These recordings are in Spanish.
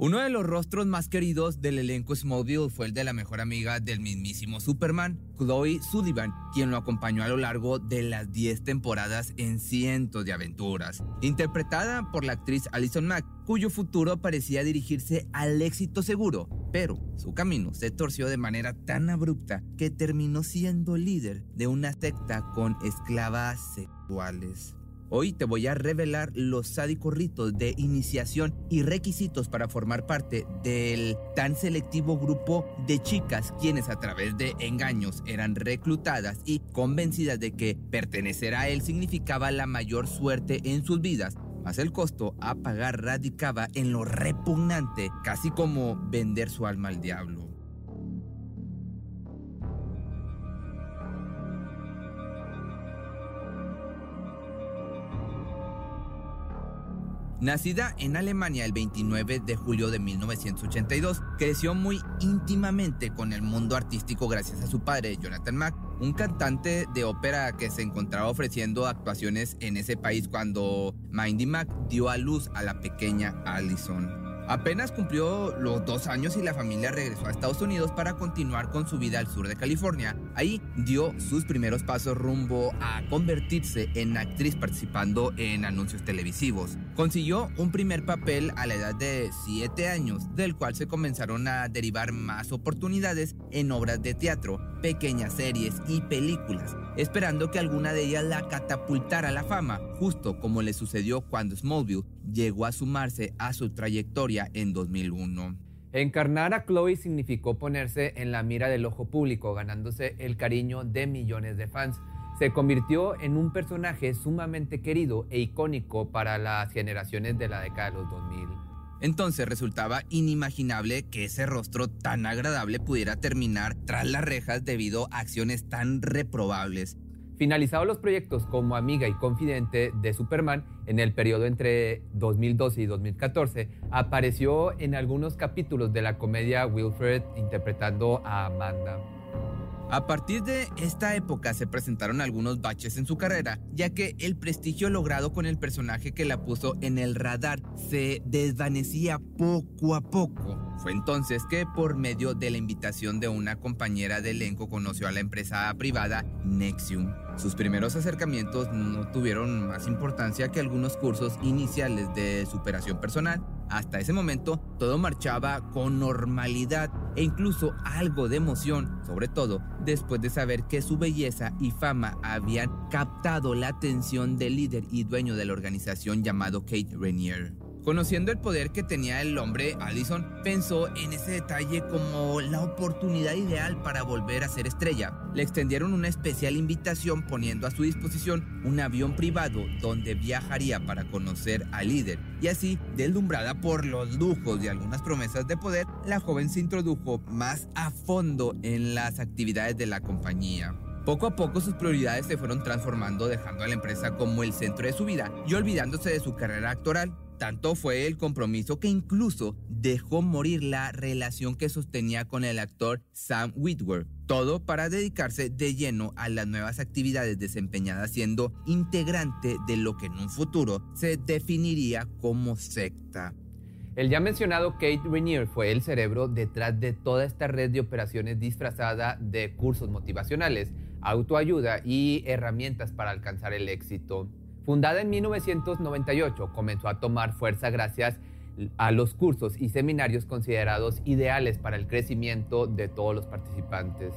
Uno de los rostros más queridos del elenco Smallville fue el de la mejor amiga del mismísimo Superman, Chloe Sullivan, quien lo acompañó a lo largo de las 10 temporadas en cientos de aventuras. Interpretada por la actriz Alison Mack, cuyo futuro parecía dirigirse al éxito seguro, pero su camino se torció de manera tan abrupta que terminó siendo líder de una secta con esclavas sexuales. Hoy te voy a revelar los sádicos ritos de iniciación y requisitos para formar parte del tan selectivo grupo de chicas quienes a través de engaños eran reclutadas y convencidas de que pertenecer a él significaba la mayor suerte en sus vidas. Mas el costo a pagar radicaba en lo repugnante, casi como vender su alma al diablo. Nacida en Alemania el 29 de julio de 1982, creció muy íntimamente con el mundo artístico gracias a su padre, Jonathan Mack, un cantante de ópera que se encontraba ofreciendo actuaciones en ese país cuando Mindy Mack dio a luz a la pequeña Allison. Apenas cumplió los dos años y la familia regresó a Estados Unidos para continuar con su vida al sur de California. Ahí dio sus primeros pasos rumbo a convertirse en actriz participando en anuncios televisivos. Consiguió un primer papel a la edad de 7 años, del cual se comenzaron a derivar más oportunidades en obras de teatro, pequeñas series y películas, esperando que alguna de ellas la catapultara a la fama, justo como le sucedió cuando Smallville llegó a sumarse a su trayectoria en 2001. Encarnar a Chloe significó ponerse en la mira del ojo público, ganándose el cariño de millones de fans. Se convirtió en un personaje sumamente querido e icónico para las generaciones de la década de los 2000. Entonces resultaba inimaginable que ese rostro tan agradable pudiera terminar tras las rejas debido a acciones tan reprobables. Finalizados los proyectos como amiga y confidente de Superman en el periodo entre 2012 y 2014, apareció en algunos capítulos de la comedia Wilfred interpretando a Amanda. A partir de esta época se presentaron algunos baches en su carrera, ya que el prestigio logrado con el personaje que la puso en el radar se desvanecía poco a poco. Fue entonces que por medio de la invitación de una compañera de elenco conoció a la empresa privada Nexium. Sus primeros acercamientos no tuvieron más importancia que algunos cursos iniciales de superación personal. Hasta ese momento todo marchaba con normalidad e incluso algo de emoción, sobre todo después de saber que su belleza y fama habían captado la atención del líder y dueño de la organización llamado Kate Rainier. Conociendo el poder que tenía el hombre, Allison pensó en ese detalle como la oportunidad ideal para volver a ser estrella. Le extendieron una especial invitación poniendo a su disposición un avión privado donde viajaría para conocer al líder. Y así, deslumbrada por los lujos y algunas promesas de poder, la joven se introdujo más a fondo en las actividades de la compañía. Poco a poco sus prioridades se fueron transformando dejando a la empresa como el centro de su vida y olvidándose de su carrera actoral. Tanto fue el compromiso que incluso dejó morir la relación que sostenía con el actor Sam Witwer. Todo para dedicarse de lleno a las nuevas actividades desempeñadas siendo integrante de lo que en un futuro se definiría como secta. El ya mencionado Kate Rainier fue el cerebro detrás de toda esta red de operaciones disfrazada de cursos motivacionales, autoayuda y herramientas para alcanzar el éxito. Fundada en 1998, comenzó a tomar fuerza gracias a los cursos y seminarios considerados ideales para el crecimiento de todos los participantes.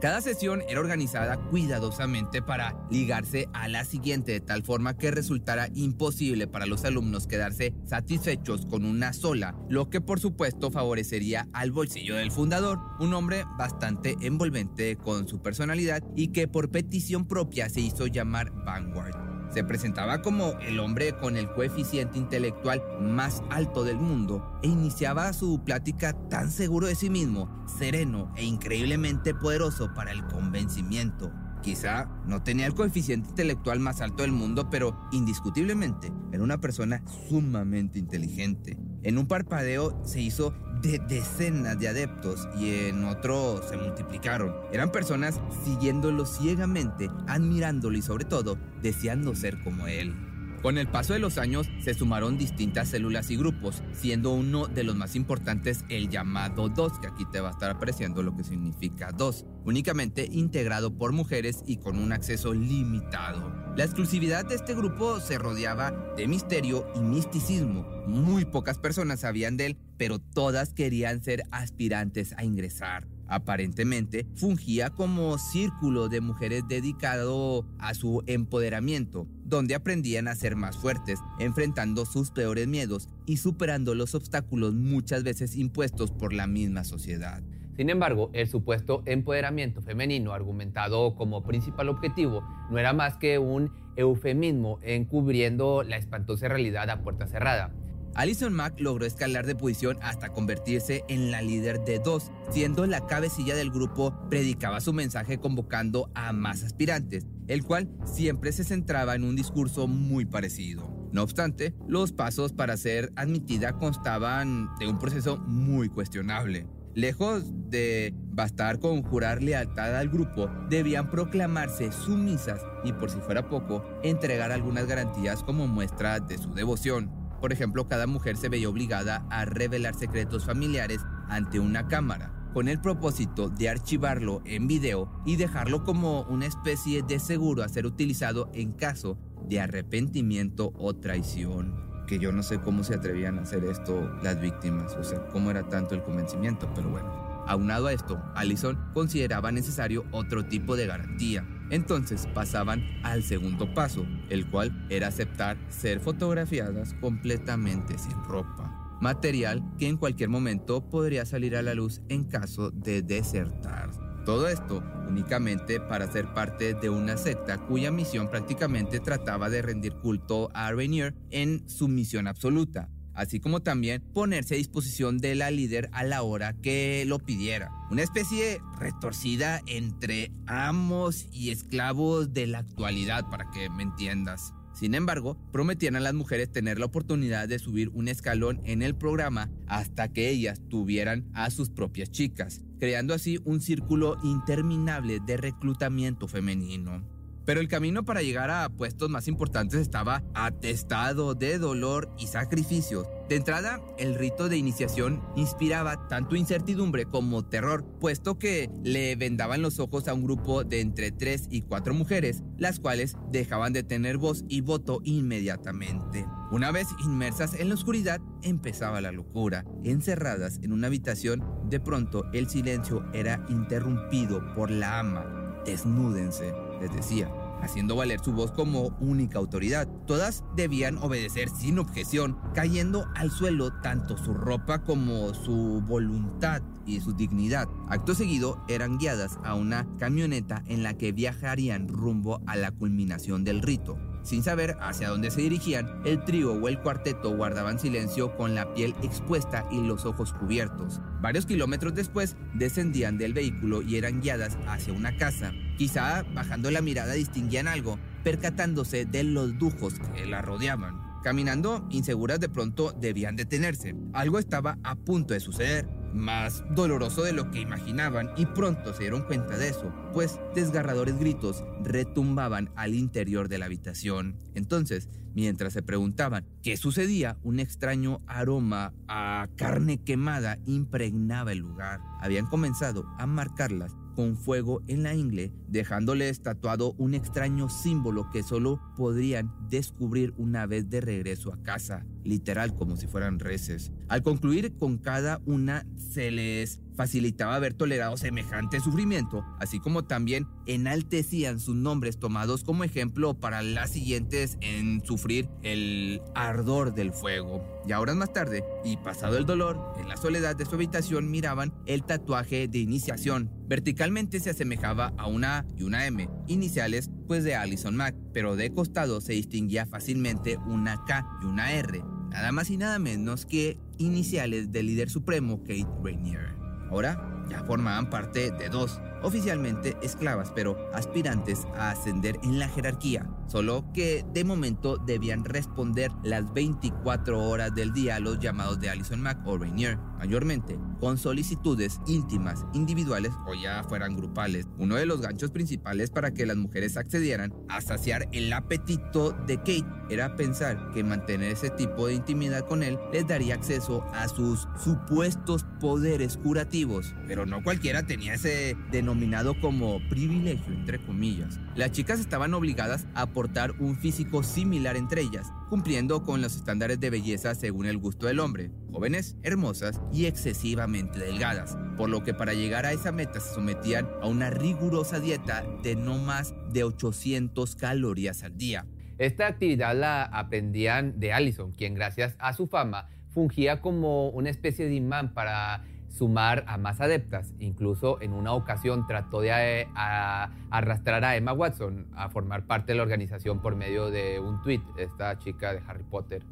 Cada sesión era organizada cuidadosamente para ligarse a la siguiente de tal forma que resultara imposible para los alumnos quedarse satisfechos con una sola, lo que por supuesto favorecería al bolsillo del fundador, un hombre bastante envolvente con su personalidad y que por petición propia se hizo llamar Vanguard. Se presentaba como el hombre con el coeficiente intelectual más alto del mundo e iniciaba su plática tan seguro de sí mismo, sereno e increíblemente poderoso para el convencimiento. Quizá no tenía el coeficiente intelectual más alto del mundo, pero indiscutiblemente era una persona sumamente inteligente. En un parpadeo se hizo de decenas de adeptos y en otro se multiplicaron. Eran personas siguiéndolo ciegamente, admirándolo y sobre todo deseando ser como él. Con el paso de los años se sumaron distintas células y grupos, siendo uno de los más importantes el llamado 2, que aquí te va a estar apareciendo lo que significa 2, únicamente integrado por mujeres y con un acceso limitado. La exclusividad de este grupo se rodeaba de misterio y misticismo. Muy pocas personas sabían de él, pero todas querían ser aspirantes a ingresar. Aparentemente fungía como círculo de mujeres dedicado a su empoderamiento, donde aprendían a ser más fuertes, enfrentando sus peores miedos y superando los obstáculos muchas veces impuestos por la misma sociedad. Sin embargo, el supuesto empoderamiento femenino argumentado como principal objetivo no era más que un eufemismo encubriendo la espantosa realidad a puerta cerrada. Alison Mack logró escalar de posición hasta convertirse en la líder de dos, siendo la cabecilla del grupo, predicaba su mensaje convocando a más aspirantes, el cual siempre se centraba en un discurso muy parecido. No obstante, los pasos para ser admitida constaban de un proceso muy cuestionable. Lejos de bastar con jurar lealtad al grupo, debían proclamarse sumisas y por si fuera poco, entregar algunas garantías como muestra de su devoción. Por ejemplo, cada mujer se veía obligada a revelar secretos familiares ante una cámara, con el propósito de archivarlo en video y dejarlo como una especie de seguro a ser utilizado en caso de arrepentimiento o traición. Que yo no sé cómo se atrevían a hacer esto las víctimas, o sea, cómo era tanto el convencimiento, pero bueno. Aunado a esto, Allison consideraba necesario otro tipo de garantía. Entonces pasaban al segundo paso, el cual era aceptar ser fotografiadas completamente sin ropa. Material que en cualquier momento podría salir a la luz en caso de desertar. Todo esto únicamente para ser parte de una secta cuya misión prácticamente trataba de rendir culto a Rainier en su misión absoluta, así como también ponerse a disposición de la líder a la hora que lo pidiera. Una especie retorcida entre amos y esclavos de la actualidad, para que me entiendas. Sin embargo, prometían a las mujeres tener la oportunidad de subir un escalón en el programa hasta que ellas tuvieran a sus propias chicas, creando así un círculo interminable de reclutamiento femenino. Pero el camino para llegar a puestos más importantes estaba atestado de dolor y sacrificios. De entrada, el rito de iniciación inspiraba tanto incertidumbre como terror, puesto que le vendaban los ojos a un grupo de entre 3 y 4 mujeres, las cuales dejaban de tener voz y voto inmediatamente. Una vez inmersas en la oscuridad, empezaba la locura. Encerradas en una habitación, de pronto el silencio era interrumpido por la ama. Desnúdense les decía, haciendo valer su voz como única autoridad. Todas debían obedecer sin objeción, cayendo al suelo tanto su ropa como su voluntad y su dignidad. Acto seguido eran guiadas a una camioneta en la que viajarían rumbo a la culminación del rito. Sin saber hacia dónde se dirigían, el trío o el cuarteto guardaban silencio con la piel expuesta y los ojos cubiertos. Varios kilómetros después descendían del vehículo y eran guiadas hacia una casa. Quizá bajando la mirada distinguían algo, percatándose de los lujos que la rodeaban. Caminando inseguras de pronto debían detenerse. Algo estaba a punto de suceder más doloroso de lo que imaginaban y pronto se dieron cuenta de eso, pues desgarradores gritos retumbaban al interior de la habitación. Entonces, mientras se preguntaban qué sucedía, un extraño aroma a carne quemada impregnaba el lugar. Habían comenzado a marcarlas con fuego en la ingle, dejándole estatuado un extraño símbolo que solo podrían descubrir una vez de regreso a casa, literal como si fueran reces. Al concluir con cada una se les facilitaba haber tolerado semejante sufrimiento, así como también enaltecían sus nombres tomados como ejemplo para las siguientes en sufrir el ardor del fuego. Y horas más tarde, y pasado el dolor, en la soledad de su habitación miraban el tatuaje de iniciación. Verticalmente se asemejaba a una A y una M, iniciales pues de Allison Mack, pero de costado se distinguía fácilmente una K y una R, nada más y nada menos que iniciales del líder supremo Kate Rainier. Ahora ya formaban parte de dos, oficialmente esclavas, pero aspirantes a ascender en la jerarquía, solo que de momento debían responder las 24 horas del día a los llamados de Allison Mack o Rainier, mayormente con solicitudes íntimas, individuales o ya fueran grupales. Uno de los ganchos principales para que las mujeres accedieran a saciar el apetito de Kate era pensar que mantener ese tipo de intimidad con él les daría acceso a sus supuestos poderes curativos, pero no cualquiera tenía ese denominado como privilegio entre comillas. Las chicas estaban obligadas a aportar un físico similar entre ellas, cumpliendo con los estándares de belleza según el gusto del hombre, jóvenes, hermosas y excesivamente delgadas, por lo que para llegar a esa meta se sometían a una rigurosa dieta de no más de 800 calorías al día. Esta actividad la aprendían de Allison, quien gracias a su fama fungía como una especie de imán para sumar a más adeptas. Incluso en una ocasión trató de eh, arrastrar a Emma Watson a formar parte de la organización por medio de un tweet, esta chica de Harry Potter.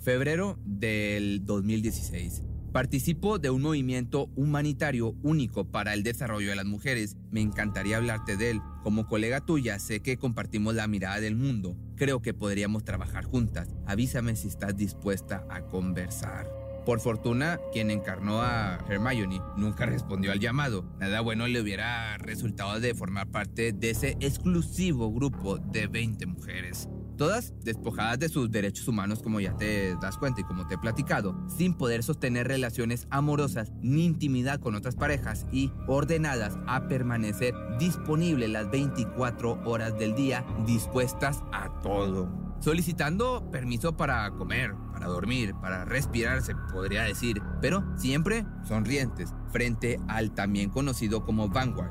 Febrero del 2016. Participo de un movimiento humanitario único para el desarrollo de las mujeres. Me encantaría hablarte de él. Como colega tuya, sé que compartimos la mirada del mundo. Creo que podríamos trabajar juntas. Avísame si estás dispuesta a conversar. Por fortuna, quien encarnó a Hermione nunca respondió al llamado. Nada bueno le hubiera resultado de formar parte de ese exclusivo grupo de 20 mujeres. Todas despojadas de sus derechos humanos como ya te das cuenta y como te he platicado, sin poder sostener relaciones amorosas ni intimidad con otras parejas y ordenadas a permanecer disponibles las 24 horas del día, dispuestas a todo solicitando permiso para comer, para dormir, para respirar, se podría decir, pero siempre sonrientes frente al también conocido como Vanguard.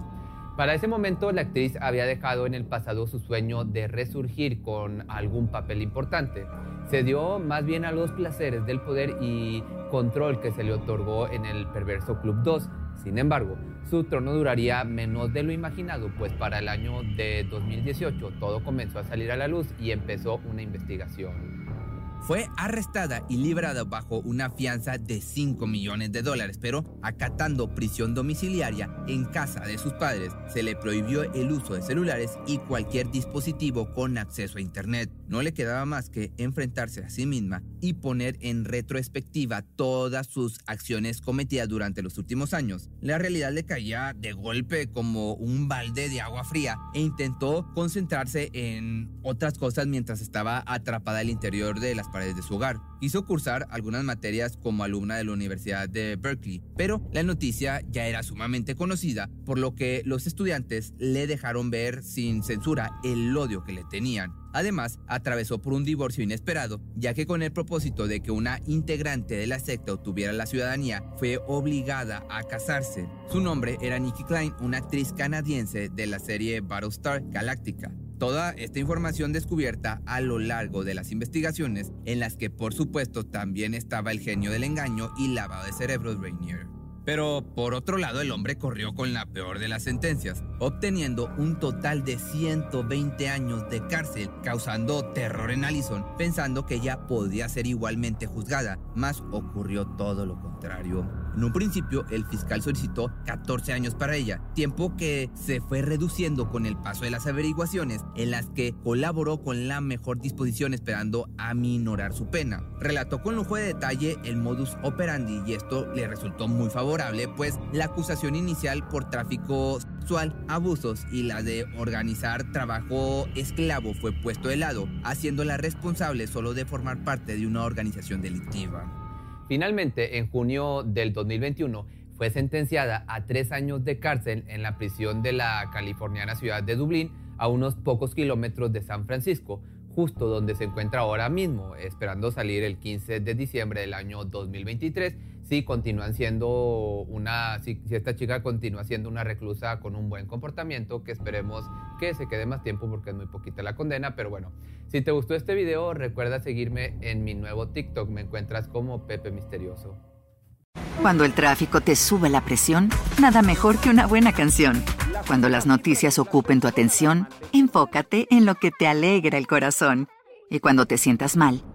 Para ese momento la actriz había dejado en el pasado su sueño de resurgir con algún papel importante. Se dio más bien a los placeres del poder y control que se le otorgó en el perverso Club 2. Sin embargo, su trono duraría menos de lo imaginado, pues para el año de 2018 todo comenzó a salir a la luz y empezó una investigación. Fue arrestada y librada bajo una fianza de 5 millones de dólares, pero acatando prisión domiciliaria en casa de sus padres, se le prohibió el uso de celulares y cualquier dispositivo con acceso a Internet. No le quedaba más que enfrentarse a sí misma y poner en retrospectiva todas sus acciones cometidas durante los últimos años. La realidad le caía de golpe como un balde de agua fría e intentó concentrarse en otras cosas mientras estaba atrapada al interior de las paredes de su hogar. Quiso cursar algunas materias como alumna de la Universidad de Berkeley, pero la noticia ya era sumamente conocida, por lo que los estudiantes le dejaron ver sin censura el odio que le tenían. Además, atravesó por un divorcio inesperado, ya que con el propósito de que una integrante de la secta obtuviera la ciudadanía, fue obligada a casarse. Su nombre era Nikki Klein, una actriz canadiense de la serie Battlestar Galactica. Toda esta información descubierta a lo largo de las investigaciones, en las que por supuesto también estaba el genio del engaño y lavado de cerebros Rainier. Pero por otro lado, el hombre corrió con la peor de las sentencias, obteniendo un total de 120 años de cárcel, causando terror en Allison, pensando que ella podía ser igualmente juzgada, mas ocurrió todo lo contrario. En un principio, el fiscal solicitó 14 años para ella, tiempo que se fue reduciendo con el paso de las averiguaciones, en las que colaboró con la mejor disposición esperando aminorar su pena. Relató con lujo de detalle el modus operandi y esto le resultó muy favorable, pues la acusación inicial por tráfico sexual, abusos y la de organizar trabajo esclavo fue puesto de lado, haciéndola responsable solo de formar parte de una organización delictiva. Finalmente, en junio del 2021, fue sentenciada a tres años de cárcel en la prisión de la californiana ciudad de Dublín, a unos pocos kilómetros de San Francisco, justo donde se encuentra ahora mismo, esperando salir el 15 de diciembre del año 2023 si continúan siendo una, si, esta chica continúa siendo una reclusa con un buen comportamiento, que esperemos que se quede más tiempo porque es muy poquita la condena, pero bueno, si te gustó este video, recuerda seguirme en mi nuevo TikTok, me encuentras como Pepe Misterioso. Cuando el tráfico te sube la presión, nada mejor que una buena canción. Cuando las noticias ocupen tu atención, enfócate en lo que te alegra el corazón. Y cuando te sientas mal,